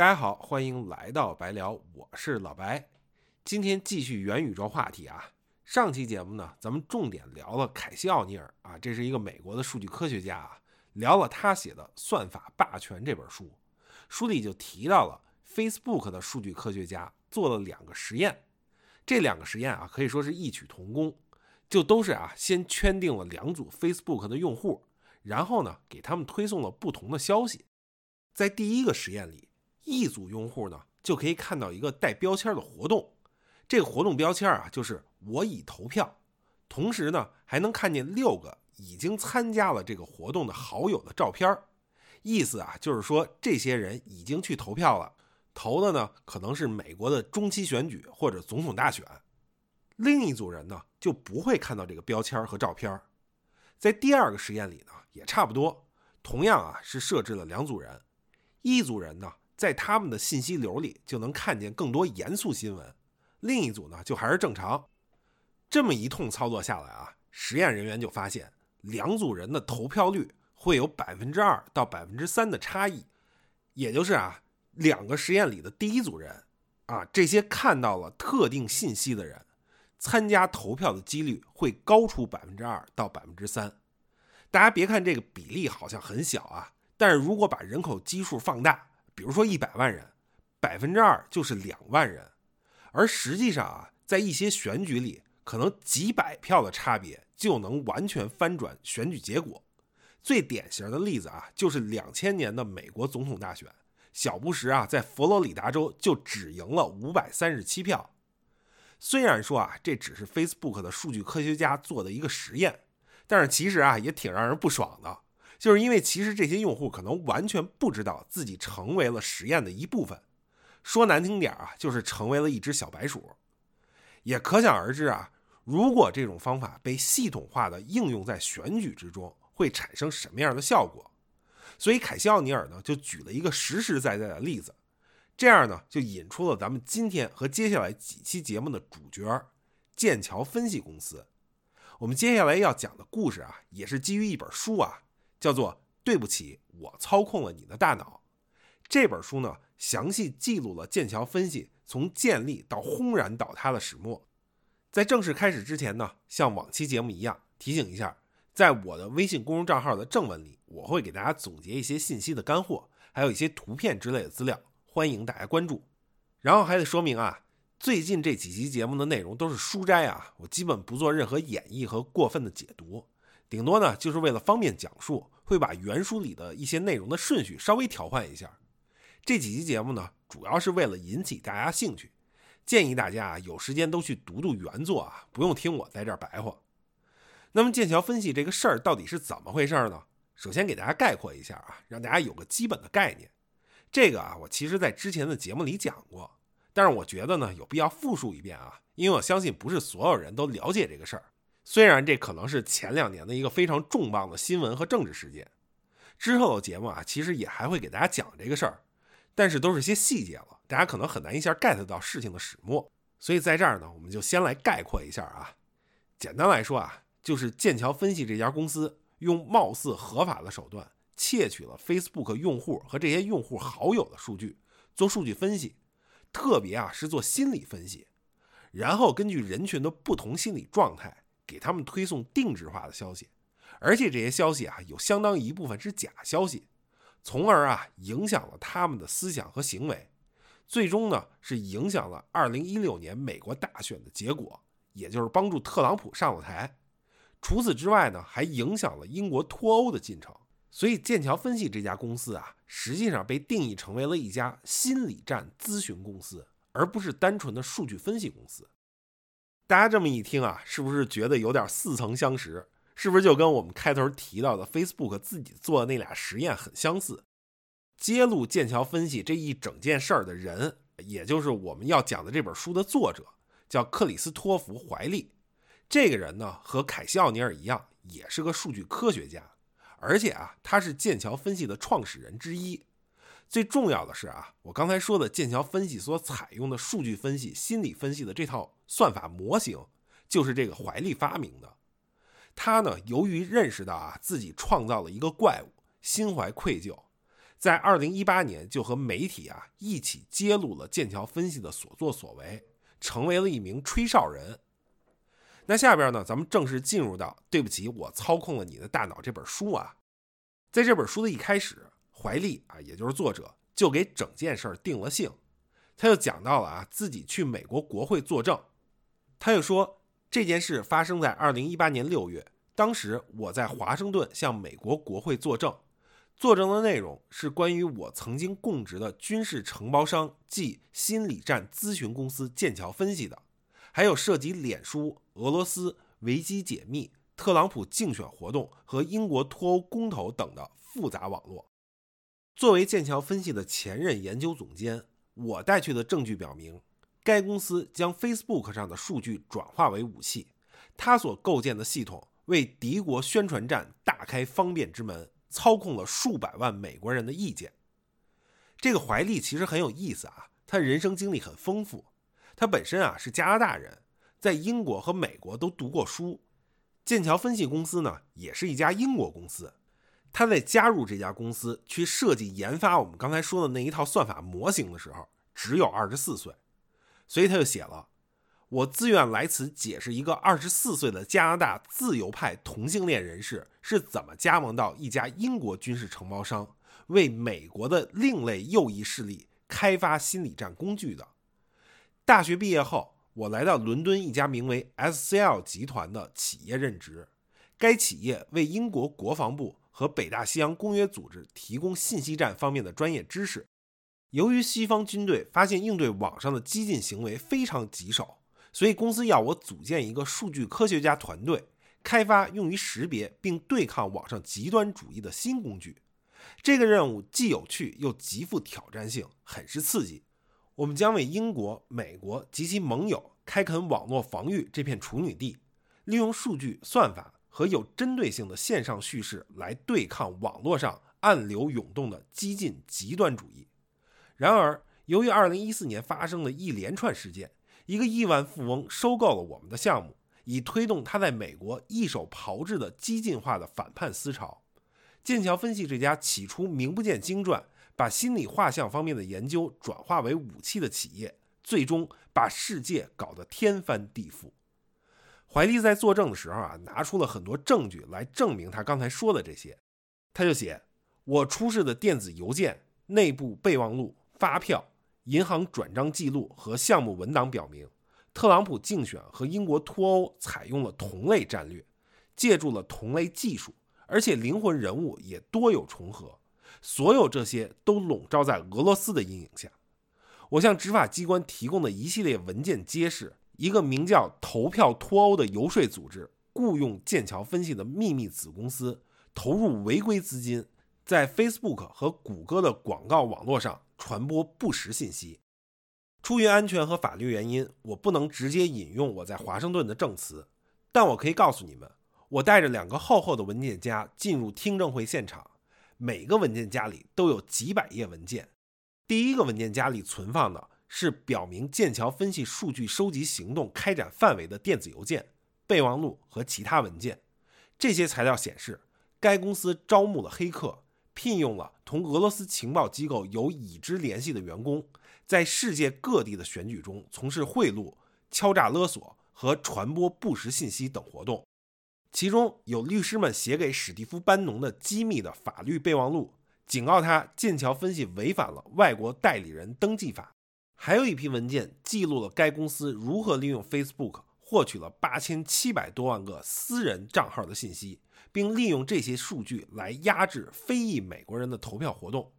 大家好，欢迎来到白聊，我是老白。今天继续元宇宙话题啊。上期节目呢，咱们重点聊了凯西奥尼尔啊，这是一个美国的数据科学家啊，聊了他写的《算法霸权》这本书。书里就提到了 Facebook 的数据科学家做了两个实验，这两个实验啊可以说是异曲同工，就都是啊先圈定了两组 Facebook 的用户，然后呢给他们推送了不同的消息。在第一个实验里，一组用户呢就可以看到一个带标签的活动，这个活动标签啊就是我已投票，同时呢还能看见六个已经参加了这个活动的好友的照片意思啊，就是说这些人已经去投票了，投的呢可能是美国的中期选举或者总统大选。另一组人呢就不会看到这个标签和照片。在第二个实验里呢也差不多，同样啊是设置了两组人，一组人呢在他们的信息流里就能看见更多严肃新闻，另一组呢就还是正常。这么一通操作下来啊，实验人员就发现两组人的投票率。会有百分之二到百分之三的差异，也就是啊，两个实验里的第一组人啊，这些看到了特定信息的人，参加投票的几率会高出百分之二到百分之三。大家别看这个比例好像很小啊，但是如果把人口基数放大，比如说一百万人，百分之二就是两万人，而实际上啊，在一些选举里，可能几百票的差别就能完全翻转选举结果。最典型的例子啊，就是两千年的美国总统大选，小布什啊在佛罗里达州就只赢了五百三十七票。虽然说啊这只是 Facebook 的数据科学家做的一个实验，但是其实啊也挺让人不爽的，就是因为其实这些用户可能完全不知道自己成为了实验的一部分，说难听点啊就是成为了一只小白鼠。也可想而知啊，如果这种方法被系统化的应用在选举之中。会产生什么样的效果？所以凯西奥尼尔呢就举了一个实实在在的例子，这样呢就引出了咱们今天和接下来几期节目的主角——剑桥分析公司。我们接下来要讲的故事啊，也是基于一本书啊，叫做《对不起，我操控了你的大脑》。这本书呢，详细记录了剑桥分析从建立到轰然倒塌的始末。在正式开始之前呢，像往期节目一样，提醒一下。在我的微信公众账号的正文里，我会给大家总结一些信息的干货，还有一些图片之类的资料，欢迎大家关注。然后还得说明啊，最近这几期节目的内容都是书摘啊，我基本不做任何演绎和过分的解读，顶多呢就是为了方便讲述，会把原书里的一些内容的顺序稍微调换一下。这几期节目呢，主要是为了引起大家兴趣，建议大家啊有时间都去读读原作啊，不用听我在这儿白话。那么剑桥分析这个事儿到底是怎么回事呢？首先给大家概括一下啊，让大家有个基本的概念。这个啊，我其实在之前的节目里讲过，但是我觉得呢，有必要复述一遍啊，因为我相信不是所有人都了解这个事儿。虽然这可能是前两年的一个非常重磅的新闻和政治事件，之后的节目啊，其实也还会给大家讲这个事儿，但是都是些细节了，大家可能很难一下 get 到事情的始末。所以在这儿呢，我们就先来概括一下啊，简单来说啊。就是剑桥分析这家公司用貌似合法的手段窃取了 Facebook 用户和这些用户好友的数据，做数据分析，特别啊是做心理分析，然后根据人群的不同心理状态，给他们推送定制化的消息，而且这些消息啊有相当一部分是假消息，从而啊影响了他们的思想和行为，最终呢是影响了2016年美国大选的结果，也就是帮助特朗普上了台。除此之外呢，还影响了英国脱欧的进程。所以剑桥分析这家公司啊，实际上被定义成为了一家心理战咨询公司，而不是单纯的数据分析公司。大家这么一听啊，是不是觉得有点似曾相识？是不是就跟我们开头提到的 Facebook 自己做的那俩实验很相似？揭露剑桥分析这一整件事儿的人，也就是我们要讲的这本书的作者，叫克里斯托弗·怀利。这个人呢，和凯西奥尼尔一样，也是个数据科学家，而且啊，他是剑桥分析的创始人之一。最重要的是啊，我刚才说的剑桥分析所采用的数据分析、心理分析的这套算法模型，就是这个怀利发明的。他呢，由于认识到啊自己创造了一个怪物，心怀愧疚，在二零一八年就和媒体啊一起揭露了剑桥分析的所作所为，成为了一名吹哨人。那下边呢，咱们正式进入到《对不起，我操控了你的大脑》这本书啊。在这本书的一开始，怀利啊，也就是作者，就给整件事定了性。他就讲到了啊，自己去美国国会作证。他又说，这件事发生在二零一八年六月，当时我在华盛顿向美国国会作证。作证的内容是关于我曾经供职的军事承包商即心理战咨询公司剑桥分析的。还有涉及脸书、俄罗斯维基解密、特朗普竞选活动和英国脱欧公投等的复杂网络。作为剑桥分析的前任研究总监，我带去的证据表明，该公司将 Facebook 上的数据转化为武器，它所构建的系统为敌国宣传战大开方便之门，操控了数百万美国人的意见。这个怀利其实很有意思啊，他人生经历很丰富。他本身啊是加拿大人，在英国和美国都读过书。剑桥分析公司呢也是一家英国公司。他在加入这家公司去设计研发我们刚才说的那一套算法模型的时候，只有二十四岁，所以他就写了：“我自愿来此解释一个二十四岁的加拿大自由派同性恋人士是怎么加盟到一家英国军事承包商，为美国的另类右翼势力开发心理战工具的。”大学毕业后，我来到伦敦一家名为 SCL 集团的企业任职。该企业为英国国防部和北大西洋公约组织提供信息战方面的专业知识。由于西方军队发现应对网上的激进行为非常棘手，所以公司要我组建一个数据科学家团队，开发用于识别并对抗网上极端主义的新工具。这个任务既有趣又极富挑战性，很是刺激。我们将为英国、美国及其盟友开垦网络防御这片处女地，利用数据算法和有针对性的线上叙事来对抗网络上暗流涌动的激进极端主义。然而，由于2014年发生的一连串事件，一个亿万富翁收购了我们的项目，以推动他在美国一手炮制的激进化的反叛思潮。剑桥分析这家起初名不见经传。把心理画像方面的研究转化为武器的企业，最终把世界搞得天翻地覆。怀利在作证的时候啊，拿出了很多证据来证明他刚才说的这些。他就写：我出示的电子邮件、内部备忘录、发票、银行转账记录和项目文档表明，特朗普竞选和英国脱欧采用了同类战略，借助了同类技术，而且灵魂人物也多有重合。所有这些都笼罩在俄罗斯的阴影下。我向执法机关提供的一系列文件揭示，一个名叫“投票脱欧”的游说组织雇佣剑桥分析的秘密子公司，投入违规资金，在 Facebook 和谷歌的广告网络上传播不实信息。出于安全和法律原因，我不能直接引用我在华盛顿的证词，但我可以告诉你们，我带着两个厚厚的文件夹进入听证会现场。每个文件夹里都有几百页文件。第一个文件夹里存放的是表明剑桥分析数据收集行动开展范围的电子邮件、备忘录和其他文件。这些材料显示，该公司招募了黑客，聘用了同俄罗斯情报机构有已知联系的员工，在世界各地的选举中从事贿赂、敲诈勒索和传播不实信息等活动。其中有律师们写给史蒂夫·班农的机密的法律备忘录，警告他剑桥分析违反了外国代理人登记法。还有一批文件记录了该公司如何利用 Facebook 获取了八千七百多万个私人账号的信息，并利用这些数据来压制非裔美国人的投票活动。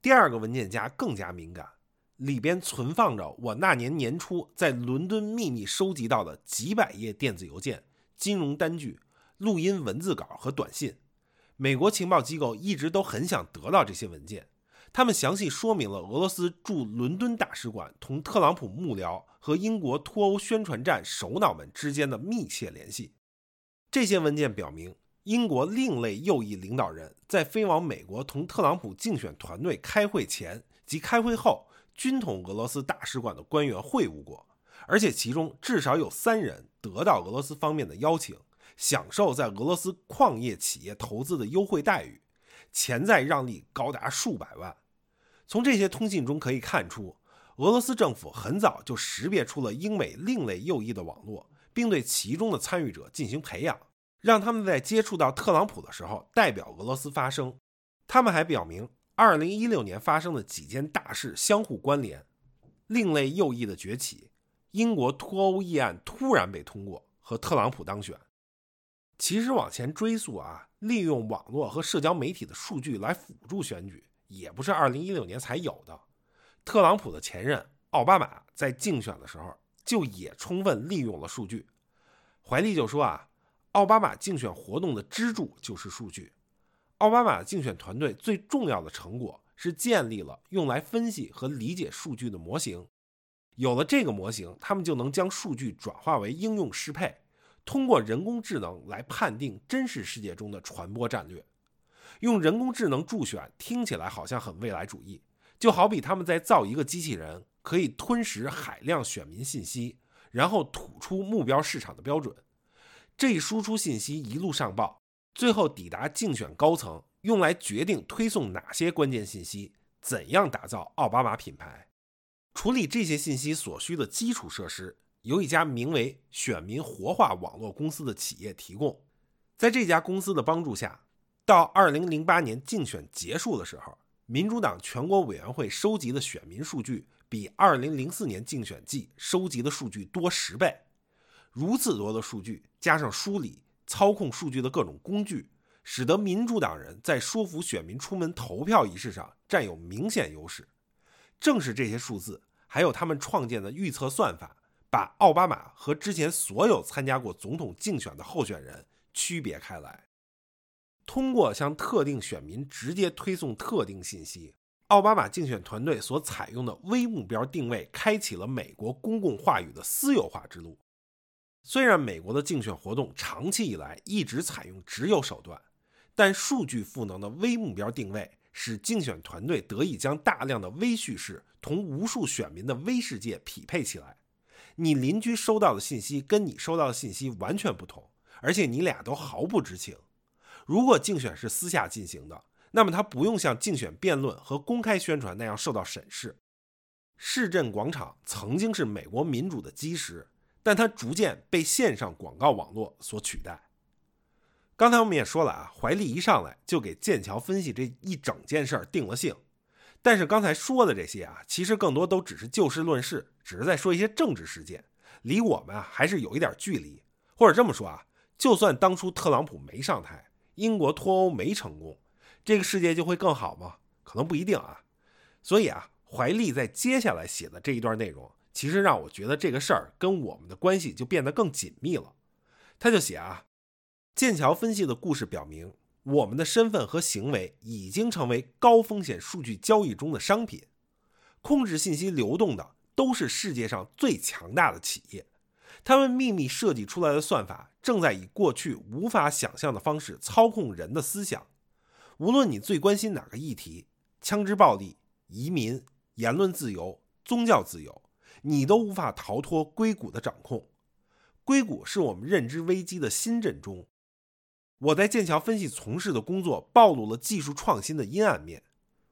第二个文件夹更加敏感，里边存放着我那年年初在伦敦秘密收集到的几百页电子邮件。金融单据、录音文字稿和短信，美国情报机构一直都很想得到这些文件。他们详细说明了俄罗斯驻伦敦大使馆同特朗普幕僚和英国脱欧宣传战首脑们之间的密切联系。这些文件表明，英国另类右翼领导人在飞往美国同特朗普竞选团队开会前及开会后，均同俄罗斯大使馆的官员会晤过。而且其中至少有三人得到俄罗斯方面的邀请，享受在俄罗斯矿业企业投资的优惠待遇。潜在让利高达数百万。从这些通信中可以看出，俄罗斯政府很早就识别出了英美另类右翼的网络，并对其中的参与者进行培养，让他们在接触到特朗普的时候代表俄罗斯发声。他们还表明，2016年发生的几件大事相互关联：另类右翼的崛起、英国脱欧议案突然被通过和特朗普当选。其实往前追溯啊，利用网络和社交媒体的数据来辅助选举，也不是2016年才有的。特朗普的前任奥巴马在竞选的时候就也充分利用了数据。怀利就说啊，奥巴马竞选活动的支柱就是数据。奥巴马竞选团队最重要的成果是建立了用来分析和理解数据的模型。有了这个模型，他们就能将数据转化为应用适配。通过人工智能来判定真实世界中的传播战略，用人工智能助选听起来好像很未来主义，就好比他们在造一个机器人，可以吞食海量选民信息，然后吐出目标市场的标准。这一输出信息一路上报，最后抵达竞选高层，用来决定推送哪些关键信息，怎样打造奥巴马品牌。处理这些信息所需的基础设施。由一家名为“选民活化网络公司”的企业提供。在这家公司的帮助下，到2008年竞选结束的时候，民主党全国委员会收集的选民数据比2004年竞选季收集的数据多十倍。如此多的数据加上梳理、操控数据的各种工具，使得民主党人在说服选民出门投票一事上占有明显优势。正是这些数字，还有他们创建的预测算法。把奥巴马和之前所有参加过总统竞选的候选人区别开来。通过向特定选民直接推送特定信息，奥巴马竞选团队所采用的微目标定位，开启了美国公共话语的私有化之路。虽然美国的竞选活动长期以来一直采用直有手段，但数据赋能的微目标定位，使竞选团队得以将大量的微叙事同无数选民的微世界匹配起来。你邻居收到的信息跟你收到的信息完全不同，而且你俩都毫不知情。如果竞选是私下进行的，那么他不用像竞选辩论和公开宣传那样受到审视。市镇广场曾经是美国民主的基石，但它逐渐被线上广告网络所取代。刚才我们也说了啊，怀利一上来就给剑桥分析这一整件事儿定了性。但是刚才说的这些啊，其实更多都只是就事论事，只是在说一些政治事件，离我们啊还是有一点距离。或者这么说啊，就算当初特朗普没上台，英国脱欧没成功，这个世界就会更好吗？可能不一定啊。所以啊，怀利在接下来写的这一段内容，其实让我觉得这个事儿跟我们的关系就变得更紧密了。他就写啊，剑桥分析的故事表明。我们的身份和行为已经成为高风险数据交易中的商品，控制信息流动的都是世界上最强大的企业，他们秘密设计出来的算法正在以过去无法想象的方式操控人的思想。无论你最关心哪个议题，枪支暴力、移民、言论自由、宗教自由，你都无法逃脱硅谷的掌控。硅谷是我们认知危机的新震中。我在剑桥分析从事的工作暴露了技术创新的阴暗面。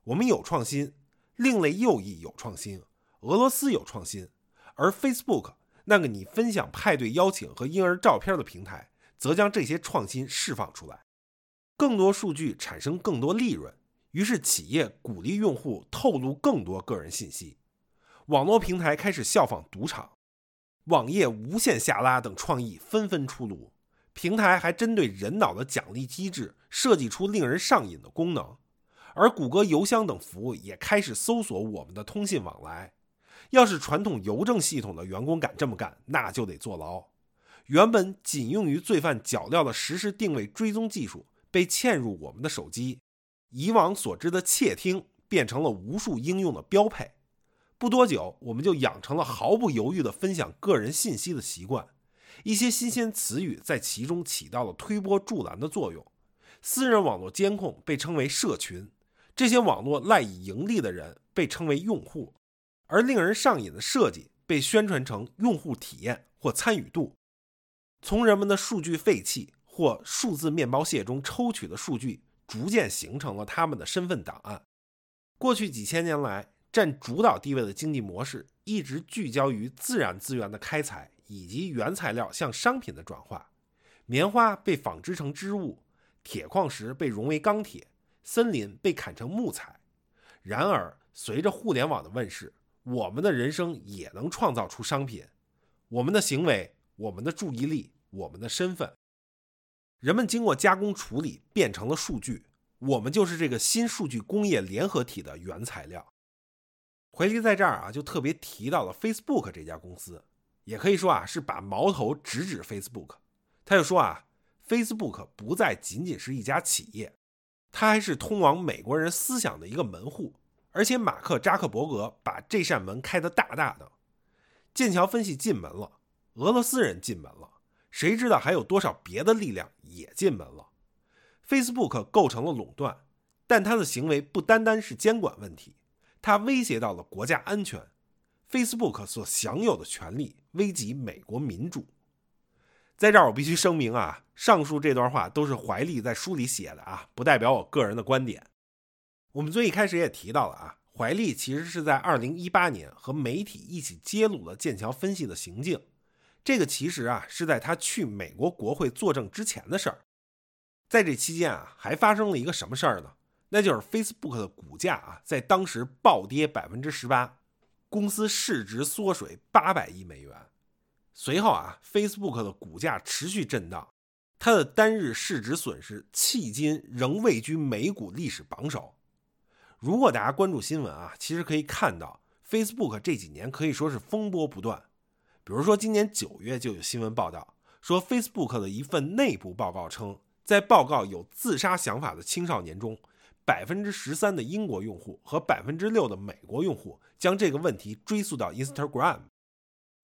我们有创新，另类右翼有创新，俄罗斯有创新，而 Facebook 那个你分享派对邀请和婴儿照片的平台，则将这些创新释放出来。更多数据产生更多利润，于是企业鼓励用户透露更多个人信息。网络平台开始效仿赌场，网页无限下拉等创意纷纷出炉。平台还针对人脑的奖励机制设计出令人上瘾的功能，而谷歌邮箱等服务也开始搜索我们的通信往来。要是传统邮政系统的员工敢这么干，那就得坐牢。原本仅用于罪犯脚镣的实时定位追踪技术被嵌入我们的手机，以往所知的窃听变成了无数应用的标配。不多久，我们就养成了毫不犹豫地分享个人信息的习惯。一些新鲜词语在其中起到了推波助澜的作用。私人网络监控被称为社群，这些网络赖以盈利的人被称为用户，而令人上瘾的设计被宣传成用户体验或参与度。从人们的数据废弃或数字面包屑中抽取的数据，逐渐形成了他们的身份档案。过去几千年来，占主导地位的经济模式一直聚焦于自然资源的开采以及原材料向商品的转化。棉花被纺织成织物，铁矿石被融为钢铁，森林被砍成木材。然而，随着互联网的问世，我们的人生也能创造出商品。我们的行为、我们的注意力、我们的身份，人们经过加工处理变成了数据。我们就是这个新数据工业联合体的原材料。怀利在这儿啊，就特别提到了 Facebook 这家公司，也可以说啊，是把矛头直指 Facebook。他就说啊，Facebook 不再仅仅是一家企业，它还是通往美国人思想的一个门户。而且马克扎克伯格把这扇门开得大大的。剑桥分析进门了，俄罗斯人进门了，谁知道还有多少别的力量也进门了。Facebook 构成了垄断，但它的行为不单单是监管问题，它威胁到了国家安全。Facebook 所享有的权利危及美国民主。在这儿，我必须声明啊，上述这段话都是怀利在书里写的啊，不代表我个人的观点。我们最一开始也提到了啊，怀利其实是在2018年和媒体一起揭露了剑桥分析的行径。这个其实啊是在他去美国国会作证之前的事儿。在这期间啊，还发生了一个什么事儿呢？那就是 Facebook 的股价啊，在当时暴跌百分之十八，公司市值缩水八百亿美元。随后啊，Facebook 的股价持续震荡，它的单日市值损失迄今仍位居美股历史榜首。如果大家关注新闻啊，其实可以看到 Facebook 这几年可以说是风波不断。比如说今年九月就有新闻报道说，Facebook 的一份内部报告称。在报告有自杀想法的青少年中，百分之十三的英国用户和百分之六的美国用户将这个问题追溯到 Instagram。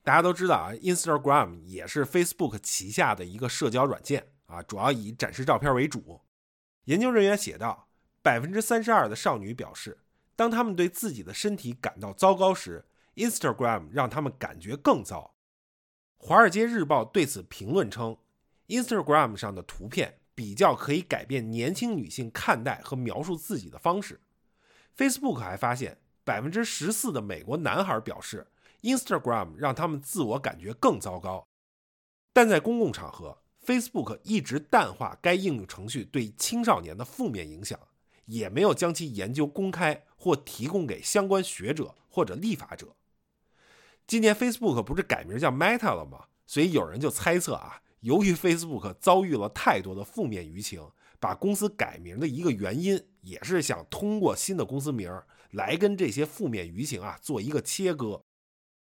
大家都知道啊，Instagram 也是 Facebook 旗下的一个社交软件啊，主要以展示照片为主。研究人员写道，百分之三十二的少女表示，当他们对自己的身体感到糟糕时，Instagram 让他们感觉更糟。华尔街日报对此评论称，Instagram 上的图片。比较可以改变年轻女性看待和描述自己的方式。Facebook 还发现，百分之十四的美国男孩表示，Instagram 让他们自我感觉更糟糕。但在公共场合，Facebook 一直淡化该应用程序对青少年的负面影响，也没有将其研究公开或提供给相关学者或者立法者。今年 Facebook 不是改名叫 Meta 了吗？所以有人就猜测啊。由于 Facebook 遭遇了太多的负面舆情，把公司改名的一个原因，也是想通过新的公司名来跟这些负面舆情啊做一个切割。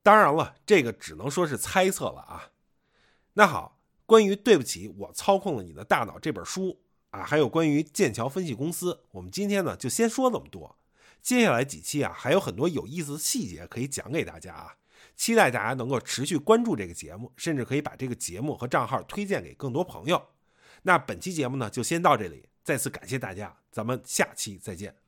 当然了，这个只能说是猜测了啊。那好，关于《对不起，我操控了你的大脑》这本书啊，还有关于剑桥分析公司，我们今天呢就先说这么多。接下来几期啊，还有很多有意思的细节可以讲给大家啊。期待大家能够持续关注这个节目，甚至可以把这个节目和账号推荐给更多朋友。那本期节目呢，就先到这里，再次感谢大家，咱们下期再见。